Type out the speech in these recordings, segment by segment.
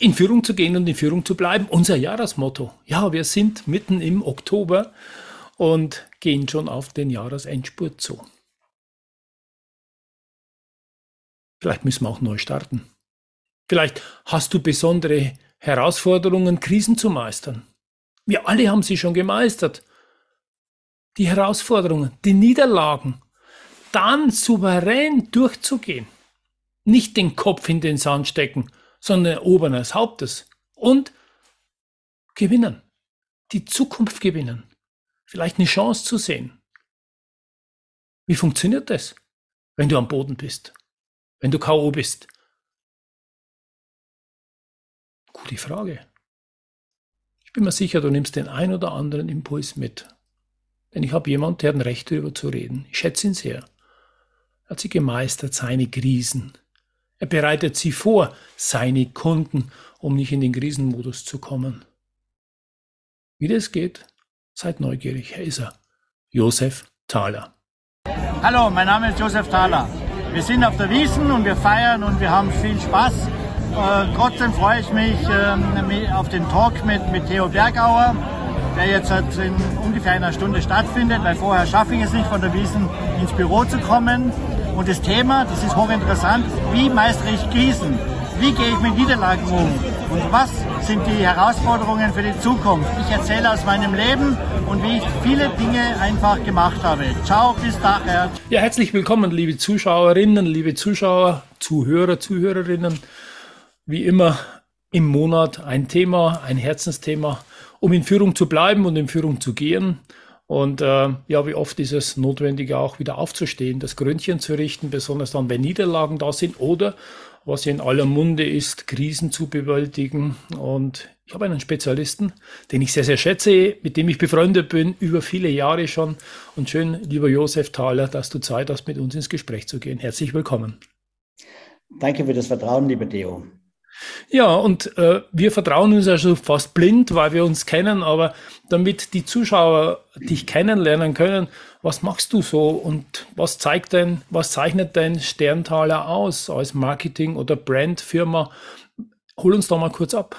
In Führung zu gehen und in Führung zu bleiben. Unser Jahresmotto. Ja, wir sind mitten im Oktober und gehen schon auf den Jahresendspurt zu. Vielleicht müssen wir auch neu starten. Vielleicht hast du besondere Herausforderungen, Krisen zu meistern. Wir alle haben sie schon gemeistert. Die Herausforderungen, die Niederlagen, dann souverän durchzugehen. Nicht den Kopf in den Sand stecken sondern erobern als Hauptes und gewinnen. Die Zukunft gewinnen. Vielleicht eine Chance zu sehen. Wie funktioniert das, wenn du am Boden bist? Wenn du K.O. bist? Gute Frage. Ich bin mir sicher, du nimmst den ein oder anderen Impuls mit. Denn ich habe jemanden, der hat ein Recht darüber zu reden. Ich schätze ihn sehr. Er hat sie gemeistert, seine Krisen, er bereitet sie vor, seine Kunden, um nicht in den Krisenmodus zu kommen. Wie das geht, seid neugierig. Hier ist er, Josef Thaler. Hallo, mein Name ist Josef Thaler. Wir sind auf der Wiesen und wir feiern und wir haben viel Spaß. Äh, trotzdem freue ich mich äh, auf den Talk mit, mit Theo Bergauer, der jetzt in ungefähr einer Stunde stattfindet, weil vorher schaffe ich es nicht, von der Wiesen ins Büro zu kommen. Und das Thema, das ist hochinteressant, wie meistere ich Krisen? Wie gehe ich mit Niederlagen um? Und was sind die Herausforderungen für die Zukunft? Ich erzähle aus meinem Leben und wie ich viele Dinge einfach gemacht habe. Ciao, bis daher. Ja, herzlich willkommen, liebe Zuschauerinnen, liebe Zuschauer, Zuhörer, Zuhörerinnen. Wie immer im Monat ein Thema, ein Herzensthema, um in Führung zu bleiben und in Führung zu gehen. Und äh, ja, wie oft ist es notwendig, auch wieder aufzustehen, das Gründchen zu richten, besonders dann, wenn Niederlagen da sind oder was in aller Munde ist, Krisen zu bewältigen. Und ich habe einen Spezialisten, den ich sehr, sehr schätze, mit dem ich befreundet bin, über viele Jahre schon. Und schön, lieber Josef Thaler, dass du Zeit hast, mit uns ins Gespräch zu gehen. Herzlich willkommen. Danke für das Vertrauen, lieber Theo. Ja, und äh, wir vertrauen uns also fast blind, weil wir uns kennen, aber damit die Zuschauer dich kennenlernen können, was machst du so und was zeigt denn, was zeichnet dein Sterntaler aus als Marketing- oder Brandfirma? Hol uns doch mal kurz ab.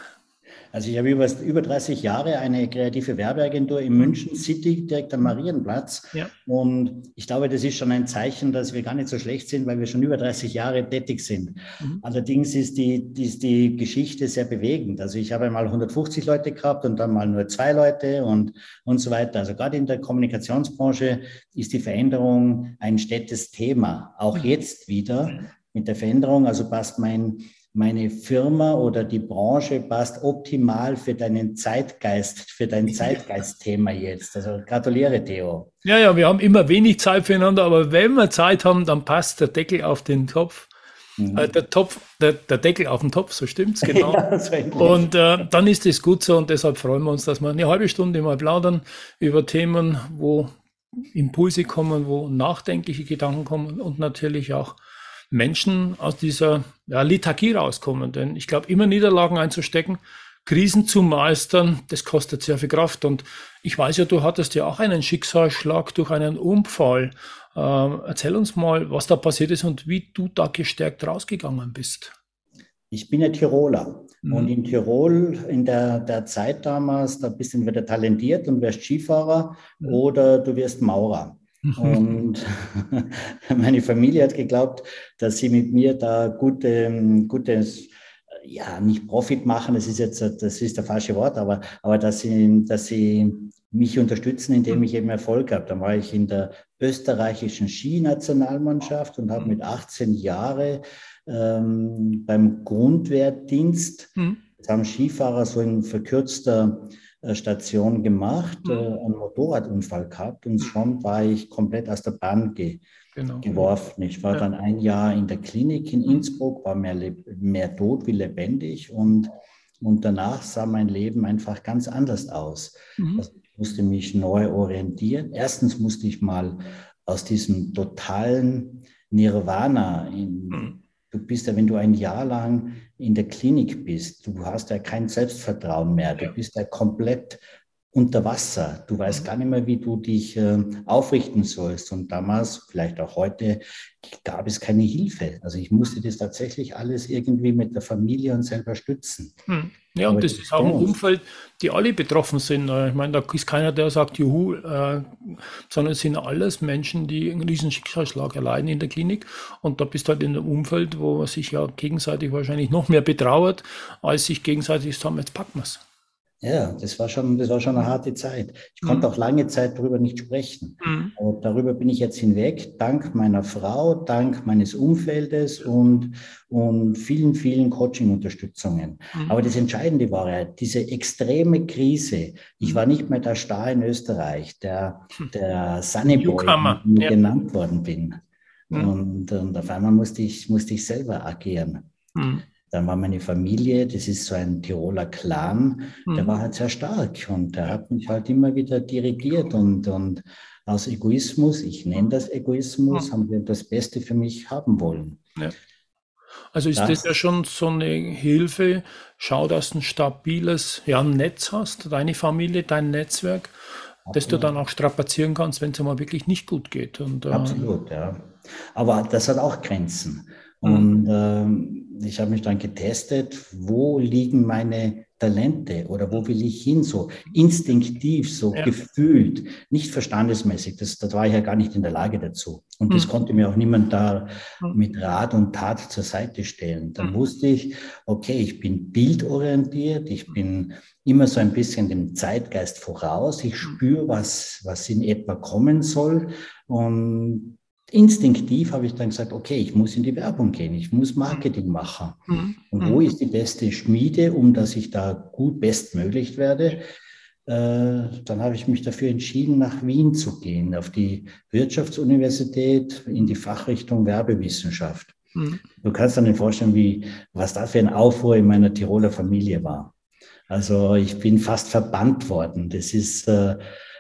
Also ich habe über, über 30 Jahre eine kreative Werbeagentur in München City, direkt am Marienplatz. Ja. Und ich glaube, das ist schon ein Zeichen, dass wir gar nicht so schlecht sind, weil wir schon über 30 Jahre tätig sind. Mhm. Allerdings ist die, ist die Geschichte sehr bewegend. Also ich habe mal 150 Leute gehabt und dann mal nur zwei Leute und, und so weiter. Also gerade in der Kommunikationsbranche ist die Veränderung ein stetes Thema. Auch mhm. jetzt wieder mit der Veränderung. Also passt mein meine Firma oder die Branche passt optimal für deinen Zeitgeist, für dein Zeitgeistthema jetzt. Also gratuliere, Theo. Ja, ja, wir haben immer wenig Zeit füreinander, aber wenn wir Zeit haben, dann passt der Deckel auf den Topf. Mhm. Äh, der, Topf der, der, Deckel auf den Topf, so stimmt's, genau. ja, so und äh, dann ist es gut so und deshalb freuen wir uns, dass wir eine halbe Stunde mal plaudern über Themen, wo Impulse kommen, wo nachdenkliche Gedanken kommen und natürlich auch Menschen aus dieser ja, Liturgie rauskommen. Denn ich glaube, immer Niederlagen einzustecken, Krisen zu meistern, das kostet sehr viel Kraft. Und ich weiß ja, du hattest ja auch einen Schicksalsschlag durch einen Unfall. Ähm, erzähl uns mal, was da passiert ist und wie du da gestärkt rausgegangen bist. Ich bin ja Tiroler. Mhm. Und in Tirol, in der, der Zeit damals, da bist du entweder talentiert und wirst Skifahrer mhm. oder du wirst Maurer. Und meine Familie hat geglaubt, dass sie mit mir da gute, gutes, ja, nicht Profit machen, das ist jetzt, das ist der falsche Wort, aber, aber dass sie, dass sie mich unterstützen, indem ich eben Erfolg habe. Dann war ich in der österreichischen Skinationalmannschaft und habe mit 18 Jahren ähm, beim Grundwehrdienst, mhm. das haben Skifahrer so in verkürzter Station gemacht, mhm. äh, einen Motorradunfall gehabt und mhm. schon war ich komplett aus der Bahn ge genau. geworfen. Ich war ja. dann ein Jahr in der Klinik in Innsbruck, war mehr, mehr tot wie lebendig und Und danach sah mein Leben einfach ganz anders aus. Mhm. Also ich musste mich neu orientieren. Erstens musste ich mal aus diesem totalen Nirvana in, mhm. Du bist ja, wenn du ein Jahr lang in der Klinik bist, du hast ja kein Selbstvertrauen mehr. Du bist ja komplett unter Wasser. Du weißt mhm. gar nicht mehr, wie du dich äh, aufrichten sollst. Und damals, vielleicht auch heute, gab es keine Hilfe. Also ich musste das tatsächlich alles irgendwie mit der Familie und selber stützen. Hm. Ja, Aber und das ist auch ein Umfeld, die alle betroffen sind. Äh, ich meine, da ist keiner, der sagt, juhu, äh, sondern es sind alles Menschen, die einen riesen Schicksalsschlag erleiden in der Klinik. Und da bist du halt in einem Umfeld, wo man sich ja gegenseitig wahrscheinlich noch mehr betrauert, als sich gegenseitig sagen, jetzt packen wir es. Ja, das war schon, das war schon eine harte Zeit. Ich konnte mhm. auch lange Zeit darüber nicht sprechen. Mhm. Aber darüber bin ich jetzt hinweg, dank meiner Frau, dank meines Umfeldes und, und vielen, vielen Coaching-Unterstützungen. Mhm. Aber das Entscheidende war ja, diese extreme Krise. Ich mhm. war nicht mehr der Star in Österreich, der, der Sunnyboy, ja. genannt worden bin. Mhm. Und, und auf einmal musste ich, musste ich selber agieren. Mhm. Dann war meine Familie, das ist so ein Tiroler Clan, mhm. der war halt sehr stark und der hat mich halt immer wieder dirigiert und, und aus Egoismus, ich nenne das Egoismus, mhm. haben wir das Beste für mich haben wollen. Ja. Also ist das, das, ja schon so eine Hilfe. Schau, dass du ein stabiles ja, Netz hast, deine Familie, dein Netzwerk, Absolut. dass du dann auch strapazieren kannst, wenn es mal wirklich nicht gut geht. Und, äh, Absolut, ja. Aber das hat auch Grenzen. Mhm. Und ähm, ich habe mich dann getestet, wo liegen meine Talente oder wo will ich hin, so instinktiv, so ja. gefühlt, nicht verstandesmäßig. Das, das war ich ja gar nicht in der Lage dazu. Und mhm. das konnte mir auch niemand da mhm. mit Rat und Tat zur Seite stellen. Dann mhm. wusste ich, okay, ich bin bildorientiert, ich bin immer so ein bisschen dem Zeitgeist voraus, ich mhm. spüre, was, was in etwa kommen soll. Und instinktiv habe ich dann gesagt, okay, ich muss in die Werbung gehen, ich muss Marketing machen. Mhm. Und wo mhm. ist die beste Schmiede, um dass ich da gut bestmöglich werde? Äh, dann habe ich mich dafür entschieden, nach Wien zu gehen, auf die Wirtschaftsuniversität in die Fachrichtung Werbewissenschaft. Mhm. Du kannst dir vorstellen, wie, was da für ein Aufruhr in meiner Tiroler Familie war. Also ich bin fast verbannt worden. Das ist, äh,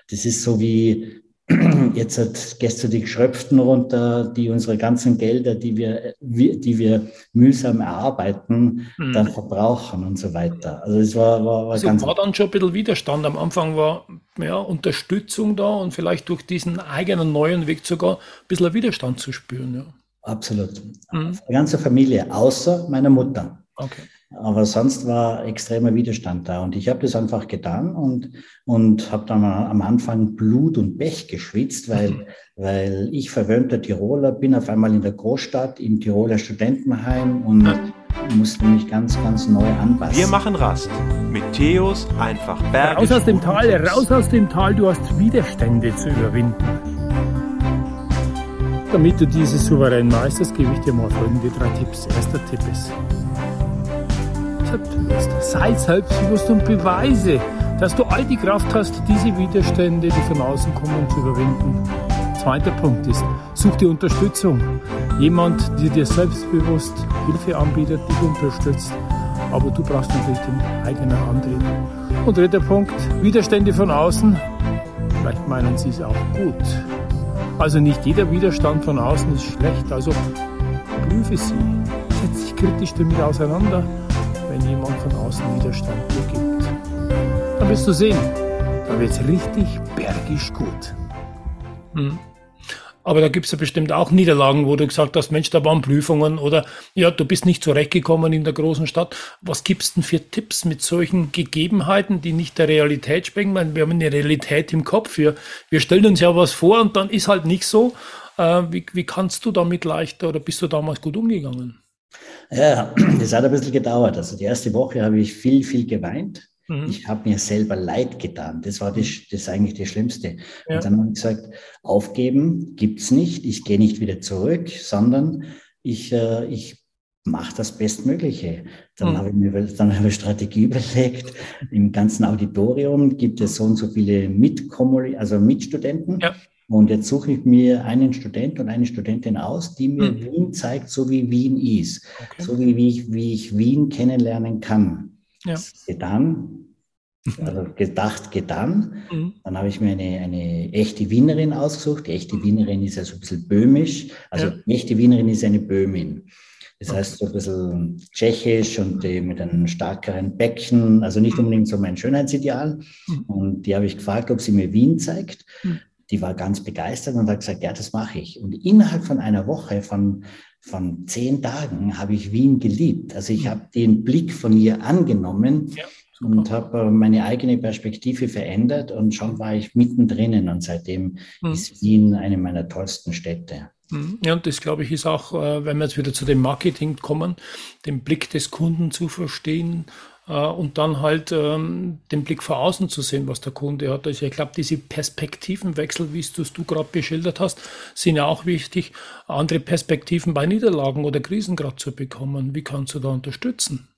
das ist so wie, Jetzt hat gestern die Geschröpften runter, die unsere ganzen Gelder, die wir, die wir mühsam erarbeiten, mhm. dann verbrauchen und so weiter. Also es war, war, war also ganz. war dann schon ein bisschen Widerstand. Am Anfang war ja, Unterstützung da und vielleicht durch diesen eigenen neuen Weg sogar ein bisschen Widerstand zu spüren. Ja. Absolut. Mhm. Die ganze Familie, außer meiner Mutter. Okay. Aber sonst war extremer Widerstand da. Und ich habe das einfach getan und, und habe dann am Anfang Blut und Pech geschwitzt, weil, mhm. weil ich verwöhnter Tiroler bin auf einmal in der Großstadt im Tiroler Studentenheim und musste mich ganz, ganz neu anpassen. Wir machen Rast mit Theos einfach Berg. Raus aus dem Tal, raus aus dem Tal, du hast Widerstände zu überwinden. Damit du diese souverän meisterst, gebe ich dir mal folgende drei Tipps. Erster Tipp ist, selbstbewusst. Sei selbstbewusst und beweise, dass du all die Kraft hast, diese Widerstände, die von außen kommen, zu überwinden. Zweiter Punkt ist, such dir Unterstützung. Jemand, der dir selbstbewusst Hilfe anbietet, dich unterstützt. Aber du brauchst natürlich den eigenen Antrieb. Und dritter Punkt, Widerstände von außen. Vielleicht meinen sie es auch gut. Also nicht jeder Widerstand von außen ist schlecht. Also prüfe sie. Setz dich kritisch damit auseinander wenn jemand von außen Widerstand dir gibt. Dann wirst du sehen, da wird es richtig bergisch gut. Hm. Aber da gibt es ja bestimmt auch Niederlagen, wo du gesagt hast, Mensch, da waren Prüfungen oder ja, du bist nicht zurechtgekommen in der großen Stadt. Was gibt es denn für Tipps mit solchen Gegebenheiten, die nicht der Realität sprechen? Meine, wir haben eine Realität im Kopf. Wir, wir stellen uns ja was vor und dann ist halt nicht so. Äh, wie, wie kannst du damit leichter oder bist du damals gut umgegangen? Ja, das hat ein bisschen gedauert. Also die erste Woche habe ich viel, viel geweint. Mhm. Ich habe mir selber leid getan. Das war das, das eigentlich das Schlimmste. Ja. Und dann habe ich gesagt, aufgeben gibt's nicht. Ich gehe nicht wieder zurück, sondern ich, äh, ich mache das Bestmögliche. Dann mhm. habe ich mir dann habe ich eine Strategie überlegt. Im ganzen Auditorium gibt es so und so viele Mitkommuli, also Mitstudenten. Ja. Und jetzt suche ich mir einen Student und eine Studentin aus, die mir mhm. Wien zeigt, so wie Wien ist, okay. so wie, wie, ich, wie ich Wien kennenlernen kann. Ja. Getan, also gedacht, getan. Mhm. Dann habe ich mir eine, eine echte Wienerin ausgesucht. Die echte mhm. Wienerin ist ja so ein bisschen böhmisch. Also ja. die echte Wienerin ist eine Böhmin. Das heißt so ein bisschen tschechisch und mit einem stärkeren Becken, also nicht mhm. unbedingt so mein Schönheitsideal. Mhm. Und die habe ich gefragt, ob sie mir Wien zeigt. Mhm. Die war ganz begeistert und hat gesagt, ja, das mache ich. Und innerhalb von einer Woche, von, von zehn Tagen, habe ich Wien geliebt. Also ich habe den Blick von ihr angenommen. Ja und habe äh, meine eigene Perspektive verändert und schon war ich mittendrin und seitdem mhm. ist Wien eine meiner tollsten Städte. Mhm. Ja, und das glaube ich ist auch, äh, wenn wir jetzt wieder zu dem Marketing kommen, den Blick des Kunden zu verstehen und dann halt ähm, den Blick vor außen zu sehen, was der Kunde hat. Also ich glaube, diese Perspektivenwechsel, wie es du gerade beschildert hast, sind ja auch wichtig, andere Perspektiven bei Niederlagen oder Krisen gerade zu bekommen. Wie kannst du da unterstützen?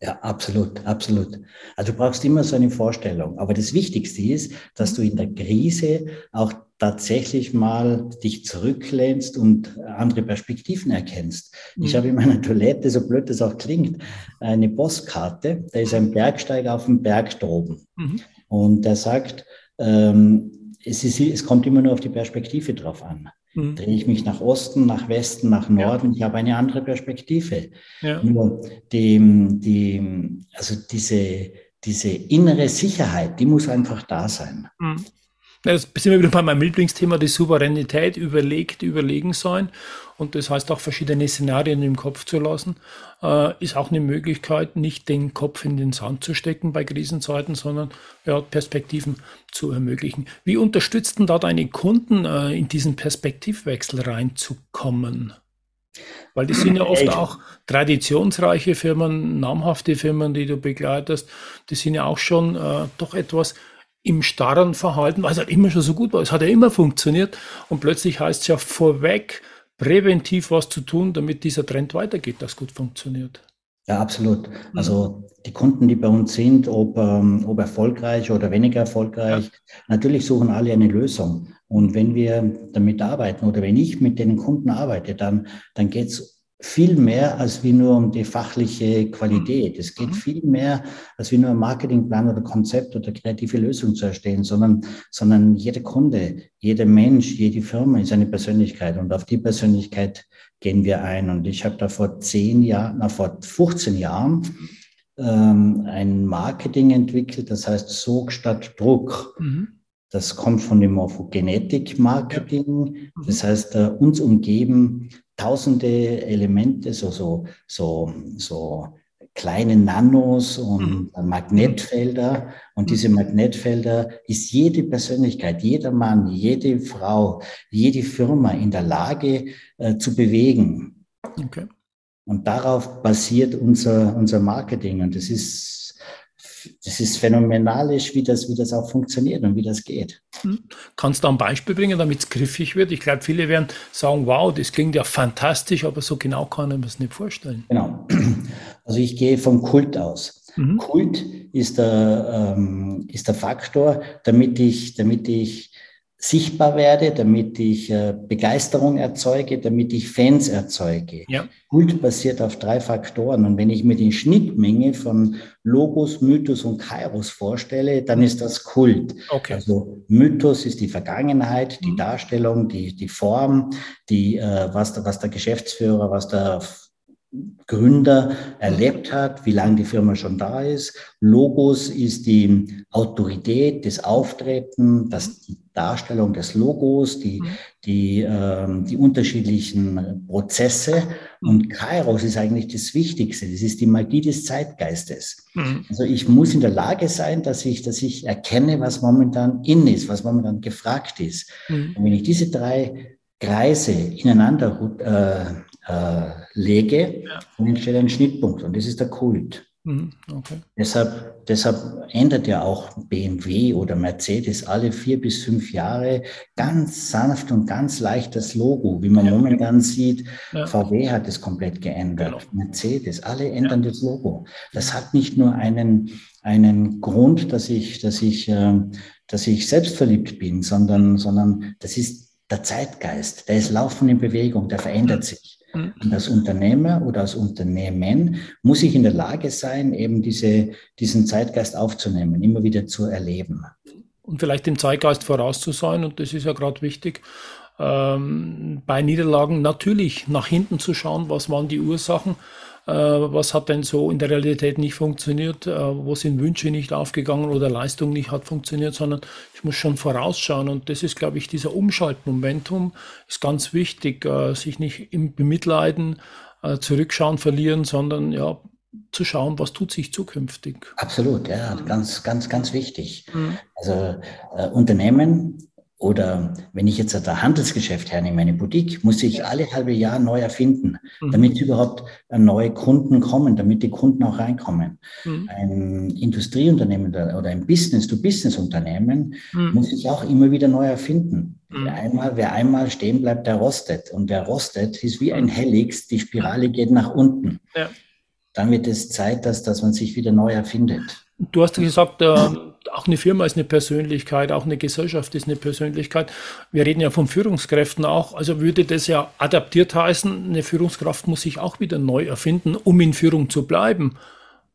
Ja, absolut, absolut. Also du brauchst immer so eine Vorstellung. Aber das Wichtigste ist, dass du in der Krise auch tatsächlich mal dich zurücklehnst und andere Perspektiven erkennst. Mhm. Ich habe in meiner Toilette, so blöd das auch klingt, eine Postkarte. Da ist ein Bergsteiger auf dem Berg droben. Mhm. Und der sagt, ähm, es, ist, es kommt immer nur auf die Perspektive drauf an. Mhm. Drehe ich mich nach Osten, nach Westen, nach Norden, ja. ich habe eine andere Perspektive. Ja. Nur die, die, also diese, diese innere Sicherheit, die muss einfach da sein. Mhm. Das sind wir wieder bei meinem Lieblingsthema, die Souveränität überlegt, überlegen sein. Und das heißt auch verschiedene Szenarien im Kopf zu lassen, äh, ist auch eine Möglichkeit, nicht den Kopf in den Sand zu stecken bei Krisenzeiten, sondern ja, Perspektiven zu ermöglichen. Wie unterstützt denn da deine Kunden, äh, in diesen Perspektivwechsel reinzukommen? Weil die sind ja oft auch traditionsreiche Firmen, namhafte Firmen, die du begleitest. Die sind ja auch schon äh, doch etwas im starren Verhalten, weil es halt immer schon so gut war. Es hat ja immer funktioniert und plötzlich heißt es ja vorweg, präventiv was zu tun, damit dieser Trend weitergeht, das gut funktioniert. Ja, absolut. Mhm. Also die Kunden, die bei uns sind, ob, ähm, ob erfolgreich oder weniger erfolgreich, ja. natürlich suchen alle eine Lösung. Und wenn wir damit arbeiten oder wenn ich mit den Kunden arbeite, dann, dann geht es viel mehr als wie nur um die fachliche Qualität. Es geht mhm. viel mehr als wie nur ein Marketingplan oder Konzept oder kreative Lösung zu erstellen, sondern, sondern jeder Kunde, jeder Mensch, jede Firma ist eine Persönlichkeit und auf die Persönlichkeit gehen wir ein. Und ich habe da vor zehn Jahren, na, vor 15 Jahren ähm, ein Marketing entwickelt, das heißt Sog statt Druck. Mhm. Das kommt von dem Morphogenetik-Marketing. Das heißt, uns umgeben tausende Elemente, so, so, so, so kleine Nanos und mhm. Magnetfelder. Und diese mhm. Magnetfelder ist jede Persönlichkeit, jeder Mann, jede Frau, jede Firma in der Lage äh, zu bewegen. Okay. Und darauf basiert unser, unser Marketing. Und das ist das ist phänomenalisch, wie das, wie das auch funktioniert und wie das geht. Hm. Kannst du ein Beispiel bringen, damit es griffig wird? Ich glaube, viele werden sagen, wow, das klingt ja fantastisch, aber so genau kann ich mir das nicht vorstellen. Genau. Also ich gehe vom Kult aus. Mhm. Kult ist der, ähm, ist der Faktor, damit ich, damit ich sichtbar werde, damit ich äh, Begeisterung erzeuge, damit ich Fans erzeuge. Ja. Kult basiert auf drei Faktoren. Und wenn ich mir die Schnittmenge von Logos, Mythos und Kairos vorstelle, dann ist das Kult. Okay. Also Mythos ist die Vergangenheit, die mhm. Darstellung, die, die Form, die, äh, was, der, was der Geschäftsführer, was der Gründer erlebt hat, wie lange die Firma schon da ist. Logos ist die Autorität, das Auftreten, das, die Darstellung des Logos, die, mhm. die, ähm, die unterschiedlichen Prozesse. Mhm. Und Kairos ist eigentlich das Wichtigste. Das ist die Magie des Zeitgeistes. Mhm. Also ich muss in der Lage sein, dass ich, dass ich erkenne, was momentan in ist, was momentan gefragt ist. Mhm. Und wenn ich diese drei Kreise ineinander äh, äh, lege, ja. entsteht ein Schnittpunkt und das ist der Kult. Mhm, okay. Deshalb, deshalb ändert ja auch BMW oder Mercedes alle vier bis fünf Jahre ganz sanft und ganz leicht das Logo, wie man ja. momentan sieht. Ja. VW hat es komplett geändert, genau. Mercedes, alle ändern das Logo. Das hat nicht nur einen, einen Grund, dass ich, dass ich, äh, dass ich selbstverliebt bin, sondern, sondern das ist der Zeitgeist, der ist laufend in Bewegung, der verändert sich. Mhm. Und als Unternehmer oder als Unternehmen muss ich in der Lage sein, eben diese, diesen Zeitgeist aufzunehmen, immer wieder zu erleben. Und vielleicht dem Zeitgeist voraus zu sein, und das ist ja gerade wichtig, ähm, bei Niederlagen natürlich nach hinten zu schauen, was waren die Ursachen, was hat denn so in der Realität nicht funktioniert, äh, wo sind Wünsche nicht aufgegangen oder Leistung nicht hat funktioniert, sondern ich muss schon vorausschauen. Und das ist, glaube ich, dieser Umschaltmomentum ist ganz wichtig, äh, sich nicht im Bemitleiden, zurückschauen, verlieren, sondern ja, zu schauen, was tut sich zukünftig. Absolut, ja, ganz, ganz, ganz wichtig. Mhm. Also äh, Unternehmen oder wenn ich jetzt das Handelsgeschäft hernehme, eine Boutique, muss ich alle halbe Jahr neu erfinden, mhm. damit überhaupt neue Kunden kommen, damit die Kunden auch reinkommen. Mhm. Ein Industrieunternehmen oder ein Business-to-Business-Unternehmen mhm. muss ich auch immer wieder neu erfinden. Wer, einmal, wer einmal stehen bleibt, der rostet. Und der rostet ist wie ein. Helix, die Spirale geht nach unten. Ja. Dann wird es Zeit, dass, dass man sich wieder neu erfindet. Du hast gesagt, äh, auch eine Firma ist eine Persönlichkeit, auch eine Gesellschaft ist eine Persönlichkeit. Wir reden ja von Führungskräften auch. Also würde das ja adaptiert heißen, eine Führungskraft muss sich auch wieder neu erfinden, um in Führung zu bleiben.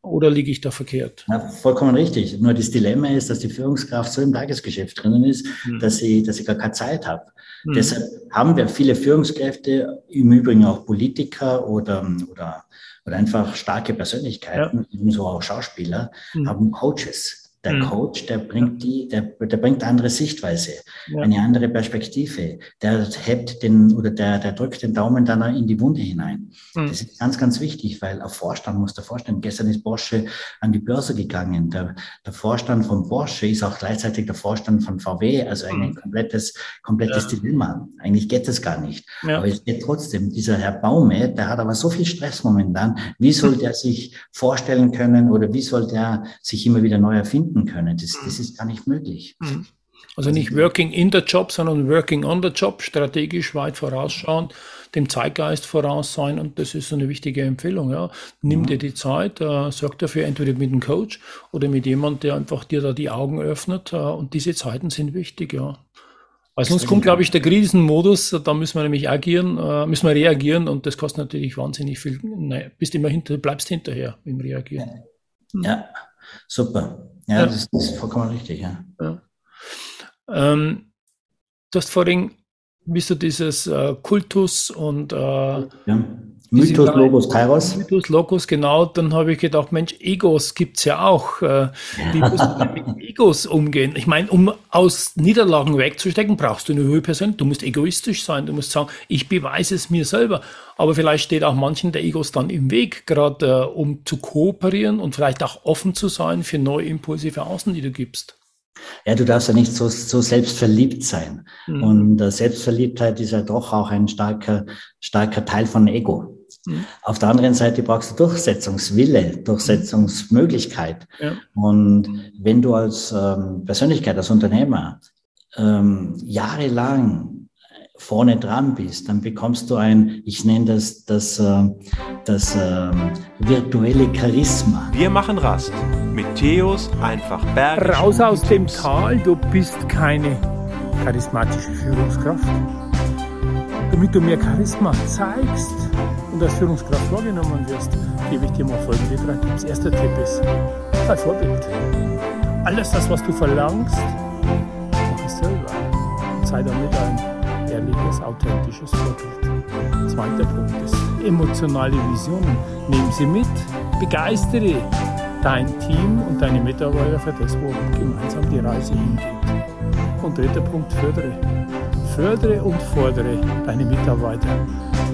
Oder liege ich da verkehrt? Ja, vollkommen richtig. Nur das Dilemma ist, dass die Führungskraft so im Tagesgeschäft drinnen ist, mhm. dass, sie, dass sie gar keine Zeit hat. Mhm. Deshalb haben wir viele Führungskräfte, im Übrigen auch Politiker oder, oder, oder einfach starke Persönlichkeiten, ja. ebenso auch Schauspieler, mhm. haben Coaches. Der mhm. Coach, der bringt die, der, der bringt andere Sichtweise, ja. eine andere Perspektive. Der hebt den oder der, der drückt den Daumen dann in die Wunde hinein. Mhm. Das ist ganz, ganz wichtig, weil auf Vorstand muss der Vorstand. Gestern ist Porsche an die Börse gegangen. Der, der Vorstand von Porsche ist auch gleichzeitig der Vorstand von VW, also ein mhm. komplettes, komplettes ja. Dilemma. Eigentlich geht das gar nicht. Ja. Aber es geht trotzdem. Dieser Herr Baume, der hat aber so viel Stress momentan. Wie soll der sich vorstellen können oder wie soll der sich immer wieder neu erfinden? Finden können. Das, das ist gar nicht möglich. Mhm. Also nicht working in the job, sondern working on the job, strategisch weit vorausschauend, dem Zeitgeist voraus sein und das ist so eine wichtige Empfehlung. Ja. Nimm mhm. dir die Zeit, äh, sorg dafür entweder mit einem Coach oder mit jemand, der einfach dir da die Augen öffnet äh, und diese Zeiten sind wichtig, ja. Weil sonst kommt, glaube ich, der Krisenmodus, da müssen wir nämlich agieren, äh, müssen wir reagieren und das kostet natürlich wahnsinnig viel. Nein, bist immer hinter, bleibst hinterher im Reagieren. Ja, super. Ja, ja. Das, das, ist vollkommen richtig, ja. ja. Ähm, du hast vorhin, bist du dieses äh, Kultus und äh, ja. Mythos, Logos, Kairos. Mythos, Logos, genau. Dann habe ich gedacht, Mensch, Egos gibt es ja auch. Äh, wie muss man mit Egos umgehen? Ich meine, um aus Niederlagen wegzustecken, brauchst du eine hohe Person. Du musst egoistisch sein. Du musst sagen, ich beweise es mir selber. Aber vielleicht steht auch manchen der Egos dann im Weg, gerade äh, um zu kooperieren und vielleicht auch offen zu sein für neue Impulse für außen, die du gibst. Ja, du darfst ja nicht so, so selbstverliebt sein. Mhm. Und äh, Selbstverliebtheit ist ja doch auch ein starker, starker Teil von Ego. Mhm. Auf der anderen Seite brauchst du Durchsetzungswille, Durchsetzungsmöglichkeit. Ja. Und wenn du als ähm, Persönlichkeit, als Unternehmer ähm, jahrelang vorne dran bist, dann bekommst du ein, ich nenne das das, äh, das äh, virtuelle Charisma. Wir machen Rast mit Theos einfach Berg. Raus aus dem Tal, du bist keine charismatische Führungskraft. Damit du mehr Charisma zeigst und als Führungskraft wahrgenommen wirst, gebe ich dir mal folgende drei Tipps. Erster Tipp ist, sei Vorbild. Alles das, was du verlangst, mach es selber. Sei damit ein ehrliches, authentisches Vorbild. Zweiter Punkt ist emotionale Visionen. Nehmen sie mit, begeistere dein Team und deine Mitarbeiter für das, wo gemeinsam die Reise hingeht. Und dritter Punkt, fördere. Fördere und fordere deine Mitarbeiter,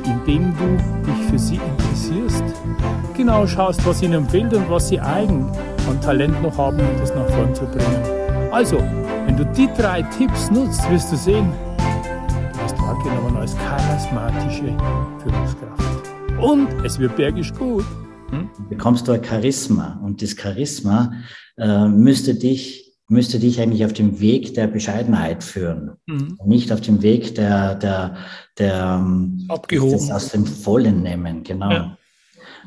indem du dich für sie interessierst, genau schaust, was ihnen fehlt und was sie eigen an Talent noch haben, um das nach vorn zu bringen. Also, wenn du die drei Tipps nutzt, wirst du sehen, wahrgenommen als charismatische Führungskraft. Und es wird bergisch gut. Hm? Bekommst du ein Charisma und das Charisma äh, müsste dich müsste dich eigentlich auf dem Weg der Bescheidenheit führen, mhm. nicht auf dem Weg der der der ähm, Abgehoben. aus dem Vollen nehmen, genau. Ja.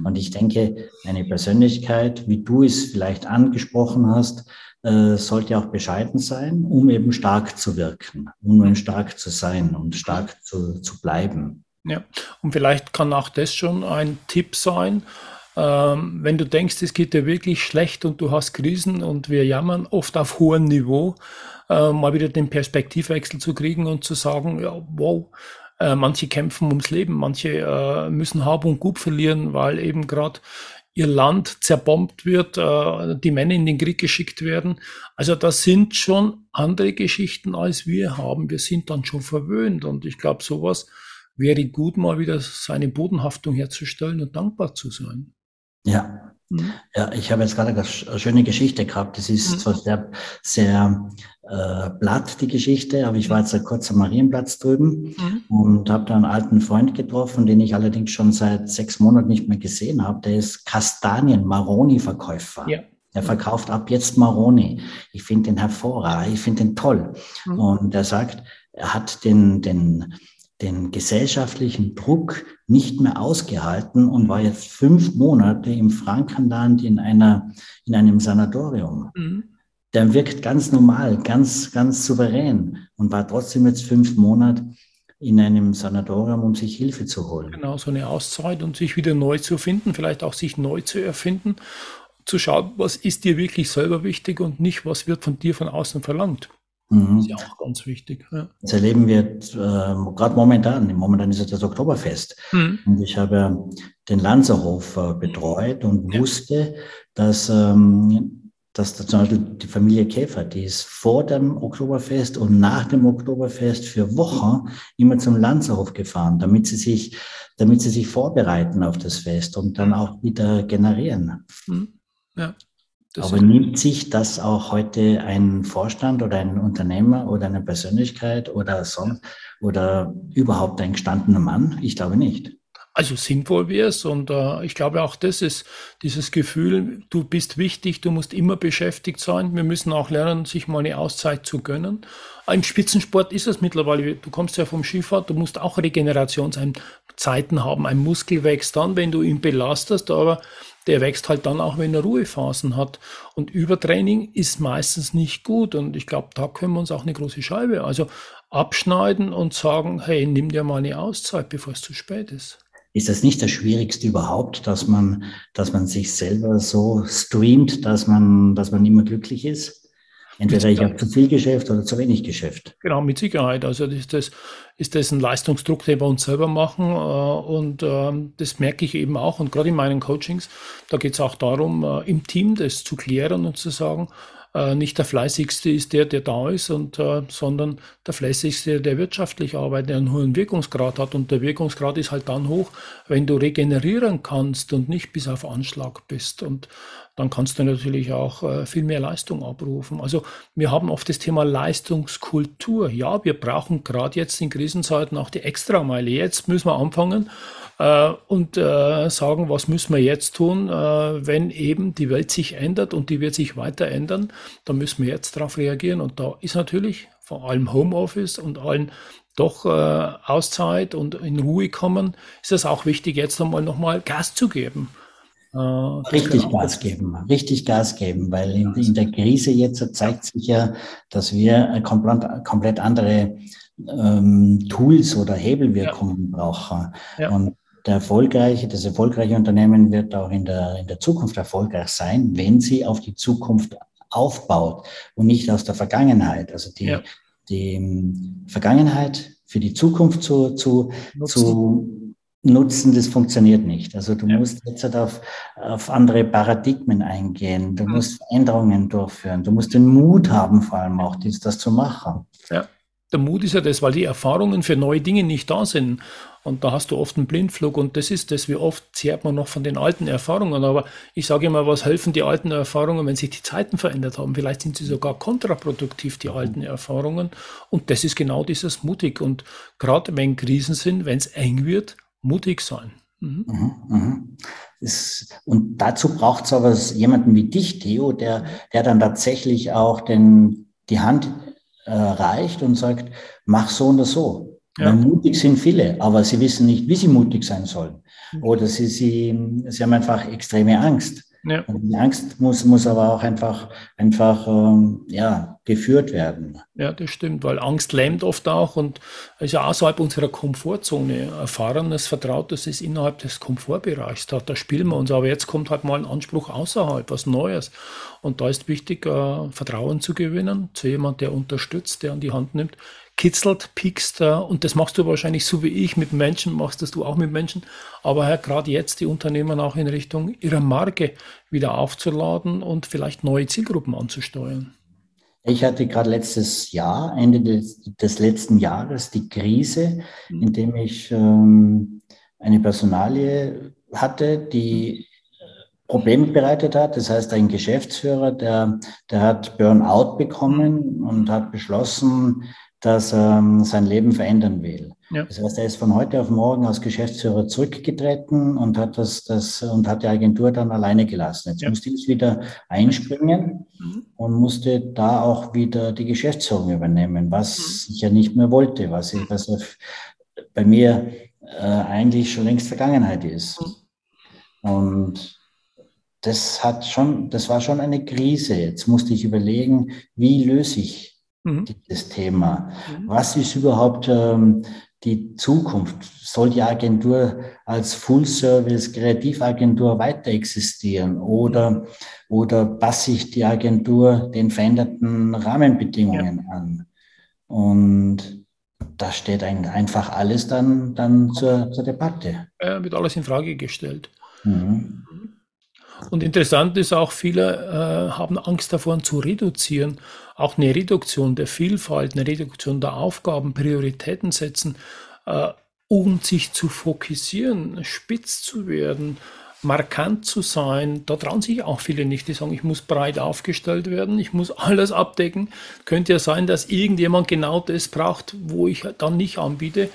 Und ich denke, eine Persönlichkeit, wie du es vielleicht angesprochen hast, äh, sollte auch bescheiden sein, um eben stark zu wirken, um eben stark zu sein und stark zu, zu bleiben. Ja, und vielleicht kann auch das schon ein Tipp sein, ähm, wenn du denkst, es geht dir wirklich schlecht und du hast Krisen und wir jammern oft auf hohem Niveau, äh, mal wieder den Perspektivwechsel zu kriegen und zu sagen, ja, wow, äh, manche kämpfen ums Leben, manche äh, müssen Hab und Gut verlieren, weil eben gerade ihr Land zerbombt wird, die Männer in den Krieg geschickt werden. Also das sind schon andere Geschichten, als wir haben. Wir sind dann schon verwöhnt und ich glaube, sowas wäre gut, mal wieder seine Bodenhaftung herzustellen und dankbar zu sein. Ja. Mhm. Ja, ich habe jetzt gerade eine schöne Geschichte gehabt. Das ist mhm. zwar sehr, sehr äh, blatt, die Geschichte, aber ich war jetzt kurz am Marienplatz drüben mhm. und habe da einen alten Freund getroffen, den ich allerdings schon seit sechs Monaten nicht mehr gesehen habe. Der ist Kastanien-Maroni-Verkäufer. Ja. Er verkauft ab jetzt Maroni. Ich finde den hervorragend, ich finde den toll. Mhm. Und er sagt, er hat den, den, den gesellschaftlichen Druck nicht mehr ausgehalten und war jetzt fünf Monate im Frankenland in einer, in einem Sanatorium. Mhm. Der wirkt ganz normal, ganz, ganz souverän und war trotzdem jetzt fünf Monate in einem Sanatorium, um sich Hilfe zu holen. Genau, so eine Auszeit und sich wieder neu zu finden, vielleicht auch sich neu zu erfinden, zu schauen, was ist dir wirklich selber wichtig und nicht, was wird von dir von außen verlangt. Mhm. Das ist ja auch ganz wichtig. Ja. Das erleben wir äh, gerade momentan. Momentan ist es das Oktoberfest. Mhm. Und ich habe den Lanzerhof äh, betreut und ja. wusste, dass, ähm, dass zum Beispiel die Familie Käfer, die ist vor dem Oktoberfest und nach dem Oktoberfest für Wochen immer zum Lanzerhof gefahren, damit sie sich, damit sie sich vorbereiten auf das Fest und dann auch wieder generieren. Mhm. Ja. Das Aber nimmt sich das auch heute ein Vorstand oder ein Unternehmer oder eine Persönlichkeit oder sonst oder überhaupt ein gestandener Mann? Ich glaube nicht. Also sinnvoll wäre es und äh, ich glaube auch das ist dieses Gefühl, du bist wichtig, du musst immer beschäftigt sein. Wir müssen auch lernen, sich mal eine Auszeit zu gönnen. Im Spitzensport ist es mittlerweile, du kommst ja vom Skifahrt, du musst auch Regenerationszeiten haben. Ein Muskel wächst dann, wenn du ihn belastest, aber der wächst halt dann auch, wenn er Ruhephasen hat. Und Übertraining ist meistens nicht gut. Und ich glaube, da können wir uns auch eine große Scheibe, also abschneiden und sagen, hey, nimm dir mal eine Auszeit, bevor es zu spät ist. Ist das nicht das Schwierigste überhaupt, dass man, dass man sich selber so streamt, dass man, dass man immer glücklich ist? Entweder ich habe zu viel Geschäft oder zu wenig Geschäft. Genau, mit Sicherheit. Also ist das, ist das ein Leistungsdruck, den wir uns selber machen. Äh, und ähm, das merke ich eben auch. Und gerade in meinen Coachings, da geht es auch darum, äh, im Team das zu klären und zu sagen, äh, nicht der Fleißigste ist der, der da ist, und, sondern der Fleißigste, der wirtschaftlich arbeitet, der einen hohen Wirkungsgrad hat. Und der Wirkungsgrad ist halt dann hoch, wenn du regenerieren kannst und nicht bis auf Anschlag bist. Und dann kannst du natürlich auch äh, viel mehr Leistung abrufen. Also wir haben oft das Thema Leistungskultur. Ja, wir brauchen gerade jetzt in Krisenzeiten auch die Extrameile. Jetzt müssen wir anfangen äh, und äh, sagen, was müssen wir jetzt tun, wenn eben die Welt sich ändert und die wird sich weiter ändern. Da müssen wir jetzt darauf reagieren. Und da ist natürlich vor allem Homeoffice und allen doch äh, Auszeit und in Ruhe kommen, ist es auch wichtig, jetzt einmal nochmal Gas zu geben. Äh, richtig Gas geben, richtig Gas geben, weil in, in, der Krise jetzt zeigt sich ja, dass wir komplett, komplett andere ähm, Tools oder Hebelwirkungen ja. brauchen. Ja. Und der erfolgreiche, das erfolgreiche Unternehmen wird auch in der, in der Zukunft erfolgreich sein, wenn sie auf die Zukunft aufbaut und nicht aus der Vergangenheit. Also die, ja. die ähm, Vergangenheit für die Zukunft zu, zu, zu nutzen, das funktioniert nicht. Also du ja. musst jetzt halt auf, auf andere Paradigmen eingehen, du mhm. musst Veränderungen durchführen, du musst den Mut haben, vor allem auch das, das zu machen. Ja, der Mut ist ja das, weil die Erfahrungen für neue Dinge nicht da sind. Und da hast du oft einen Blindflug und das ist das, wie oft zehrt man noch von den alten Erfahrungen. Aber ich sage immer, was helfen die alten Erfahrungen, wenn sich die Zeiten verändert haben? Vielleicht sind sie sogar kontraproduktiv, die alten Erfahrungen. Und das ist genau dieses mutig. Und gerade wenn Krisen sind, wenn es eng wird, mutig sein. Mhm. Mhm, mhm. Ist, und dazu braucht es aber jemanden wie dich, Theo, der, der dann tatsächlich auch den, die Hand äh, reicht und sagt, mach so oder so. Ja. mutig sind viele, aber sie wissen nicht, wie sie mutig sein sollen. Mhm. Oder sie, sie, sie haben einfach extreme Angst. Ja. Und die Angst muss, muss aber auch einfach, einfach ähm, ja, geführt werden. Ja, das stimmt, weil Angst lähmt oft auch und ist ja außerhalb unserer Komfortzone. Erfahrenes, Vertrautes ist innerhalb des Komfortbereichs. Da, da spielen wir uns. Aber jetzt kommt halt mal ein Anspruch außerhalb, was Neues. Und da ist wichtig, äh, Vertrauen zu gewinnen zu jemand, der unterstützt, der an die Hand nimmt, kitzelt, piekst. Äh, und das machst du wahrscheinlich so wie ich mit Menschen, machst das du auch mit Menschen. Aber halt gerade jetzt die Unternehmen auch in Richtung ihrer Marke wieder aufzuladen und vielleicht neue Zielgruppen anzusteuern. Ich hatte gerade letztes Jahr, Ende des, des, letzten Jahres, die Krise, mhm. in dem ich ähm, eine Personalie hatte, die äh, Probleme bereitet hat. Das heißt, ein Geschäftsführer, der, der hat Burnout bekommen und hat beschlossen, dass er ähm, sein Leben verändern will. Ja. Das heißt, er ist von heute auf morgen als Geschäftsführer zurückgetreten und hat das, das und hat die Agentur dann alleine gelassen. Jetzt ja. musste ich wieder einspringen mhm. und musste da auch wieder die Geschäftsführung übernehmen, was mhm. ich ja nicht mehr wollte, was, ich, was bei mir äh, eigentlich schon längst Vergangenheit ist. Mhm. Und das hat schon, das war schon eine Krise. Jetzt musste ich überlegen, wie löse ich mhm. dieses Thema. Mhm. Was ist überhaupt ähm, die Zukunft? Soll die Agentur als Full-Service-Kreativagentur weiter existieren oder, oder passt sich die Agentur den veränderten Rahmenbedingungen ja. an? Und da steht einfach alles dann, dann zur, zur Debatte. Ja, wird alles in Frage gestellt. Mhm. Und interessant ist auch, viele äh, haben Angst davor zu reduzieren. Auch eine Reduktion der Vielfalt, eine Reduktion der Aufgaben, Prioritäten setzen, äh, um sich zu fokussieren, spitz zu werden, markant zu sein. Da trauen sich auch viele nicht. Die sagen, ich muss breit aufgestellt werden, ich muss alles abdecken. Könnte ja sein, dass irgendjemand genau das braucht, wo ich dann nicht anbiete.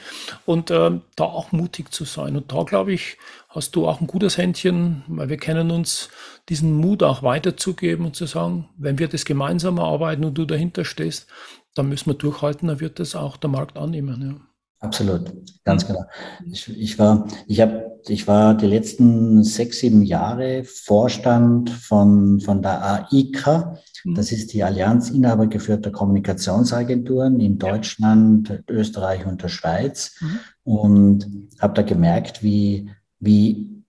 Und äh, da auch mutig zu sein. Und da glaube ich, hast du auch ein gutes Händchen, weil wir kennen uns, diesen Mut auch weiterzugeben und zu sagen, wenn wir das gemeinsam erarbeiten und du dahinter stehst, dann müssen wir durchhalten, dann wird das auch der Markt annehmen. Ja. Absolut, ganz genau. Ich, ich war, ich habe, ich war die letzten sechs, sieben Jahre Vorstand von, von der AICA. Mhm. Das ist die Allianz inhabergeführter Kommunikationsagenturen in Deutschland, Österreich und der Schweiz. Mhm. Und habe da gemerkt, wie, wie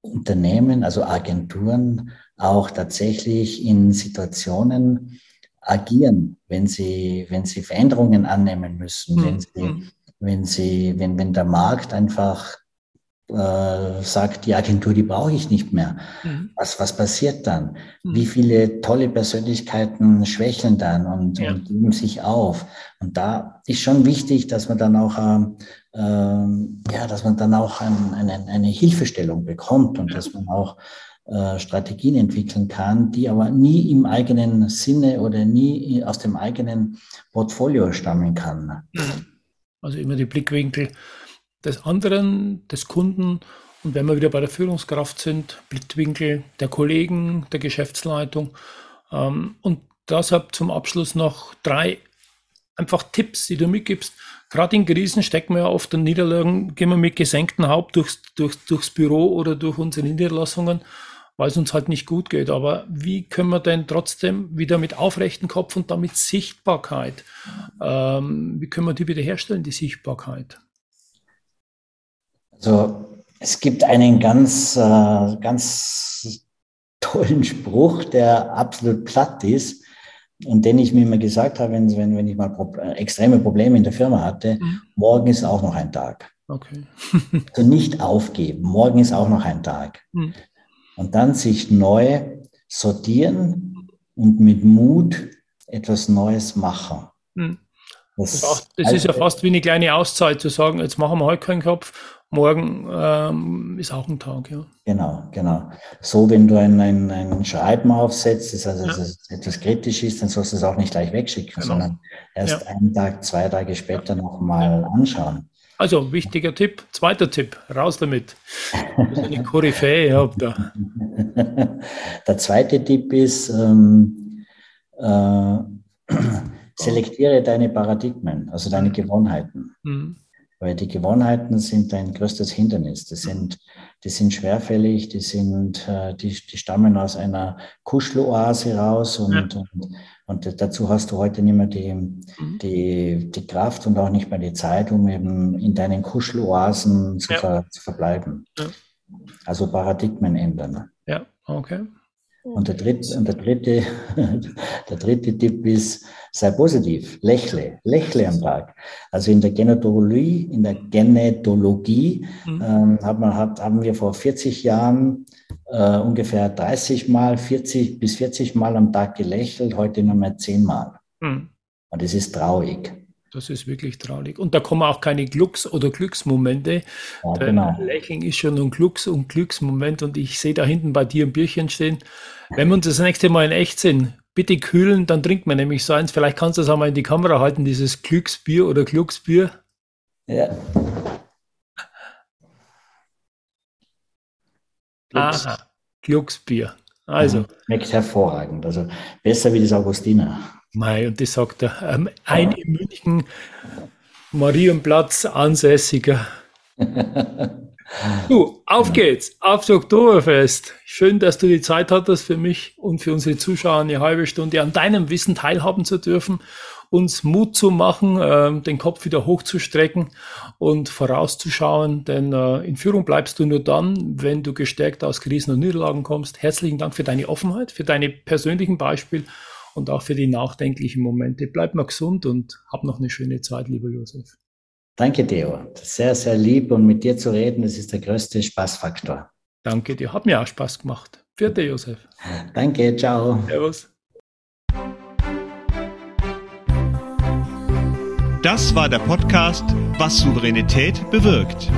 Unternehmen, also Agenturen, auch tatsächlich in Situationen agieren, wenn sie, wenn sie Veränderungen annehmen müssen, mhm. wenn sie, hm. wenn sie, wenn, wenn der Markt einfach äh, sagt, die Agentur, die brauche ich nicht mehr. Mhm. Was, was passiert dann? Mhm. Wie viele tolle Persönlichkeiten schwächeln dann und, ja. und geben sich auf? Und da ist schon wichtig, dass man dann auch, äh, ja, dass man dann auch ein, eine, eine Hilfestellung bekommt und ja. dass man auch äh, Strategien entwickeln kann, die aber nie im eigenen Sinne oder nie aus dem eigenen Portfolio stammen kann. Also immer die Blickwinkel des anderen, des Kunden und wenn wir wieder bei der Führungskraft sind, Blickwinkel der Kollegen, der Geschäftsleitung. Ähm, und deshalb zum Abschluss noch drei einfach Tipps, die du mitgibst. Gerade in Krisen stecken wir ja oft in Niederlagen, gehen wir mit gesenktem Haupt durchs, durchs, durchs Büro oder durch unsere Niederlassungen weil es uns halt nicht gut geht. Aber wie können wir denn trotzdem wieder mit aufrechten Kopf und damit Sichtbarkeit, ähm, wie können wir die wiederherstellen, die Sichtbarkeit? Also es gibt einen ganz, äh, ganz tollen Spruch, der absolut platt ist und den ich mir immer gesagt habe, wenn, wenn, wenn ich mal Pro extreme Probleme in der Firma hatte, mhm. morgen ist auch noch ein Tag. Okay. also nicht aufgeben, morgen ist auch noch ein Tag. Mhm und dann sich neu sortieren und mit Mut etwas Neues machen. Hm. Das, das, das ist ja fast wie eine kleine Auszeit zu sagen, jetzt machen wir heute keinen Kopf, morgen ähm, ist auch ein Tag. Ja. Genau, genau. So, wenn du ein, ein, ein Schreiben aufsetzt, das also ja. das etwas kritisch ist, dann sollst du es auch nicht gleich wegschicken, genau. sondern erst ja. einen Tag, zwei Tage später nochmal anschauen. Also, wichtiger Tipp. Zweiter Tipp, raus damit. Das ist eine Koryphäe habt da. Der zweite Tipp ist, ähm, äh, selektiere deine Paradigmen, also deine Gewohnheiten. Mhm. Weil die Gewohnheiten sind dein größtes Hindernis. Die sind, die sind schwerfällig, die, sind, äh, die, die stammen aus einer Kuscheloase raus und, ja. und, und, dazu hast du heute nicht mehr die, mhm. die, die Kraft und auch nicht mehr die Zeit, um eben in deinen Kuscheloasen zu, ja. ver, zu verbleiben. Ja. Also Paradigmen ändern. Ja, okay. Und der dritte, und der dritte, der dritte Tipp ist, sei positiv, lächle, lächle am Tag. Also in der Genetologie, in der Genetologie mhm. ähm, hat man, hat, haben wir vor 40 Jahren äh, ungefähr 30 Mal, 40 bis 40 Mal am Tag gelächelt, heute nur mehr 10 Mal. Mhm. Und das ist traurig. Das ist wirklich traurig. Und da kommen auch keine Glücks- oder Glücksmomente. Ja, genau. Lächeln ist schon ein Glücks- und Glücksmoment. Und ich sehe da hinten bei dir ein Bierchen stehen. Wenn wir uns das nächste Mal in echt sehen, bitte kühlen, dann trinkt man nämlich so eins. Vielleicht kannst du das auch mal in die Kamera halten, dieses Glücksbier oder Glücksbier. Ja. Glücks. Aha, Glücksbier. Also. Schmeckt hervorragend. Also besser wie das Augustiner. Mei, und das sagt er, ähm, ein in München Marienplatz ansässiger. du, auf geht's, aufs Oktoberfest. Schön, dass du die Zeit hattest für mich und für unsere Zuschauer eine halbe Stunde an deinem Wissen teilhaben zu dürfen, uns Mut zu machen, äh, den Kopf wieder hochzustrecken und vorauszuschauen, denn äh, in Führung bleibst du nur dann, wenn du gestärkt aus Krisen und Niederlagen kommst. Herzlichen Dank für deine Offenheit, für deine persönlichen Beispiele und auch für die nachdenklichen Momente. Bleib mal gesund und hab noch eine schöne Zeit, lieber Josef. Danke, Theo. Sehr, sehr lieb und mit dir zu reden, das ist der größte Spaßfaktor. Danke dir. Hat mir auch Spaß gemacht. Vierte Josef. Danke, ciao. Servus. Das war der Podcast Was Souveränität bewirkt.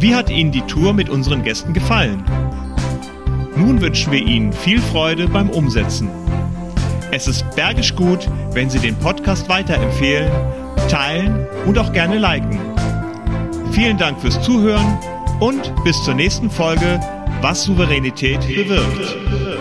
Wie hat Ihnen die Tour mit unseren Gästen gefallen? Nun wünschen wir Ihnen viel Freude beim Umsetzen. Es ist bergisch gut, wenn Sie den Podcast weiterempfehlen, teilen und auch gerne liken. Vielen Dank fürs Zuhören und bis zur nächsten Folge, was Souveränität bewirkt.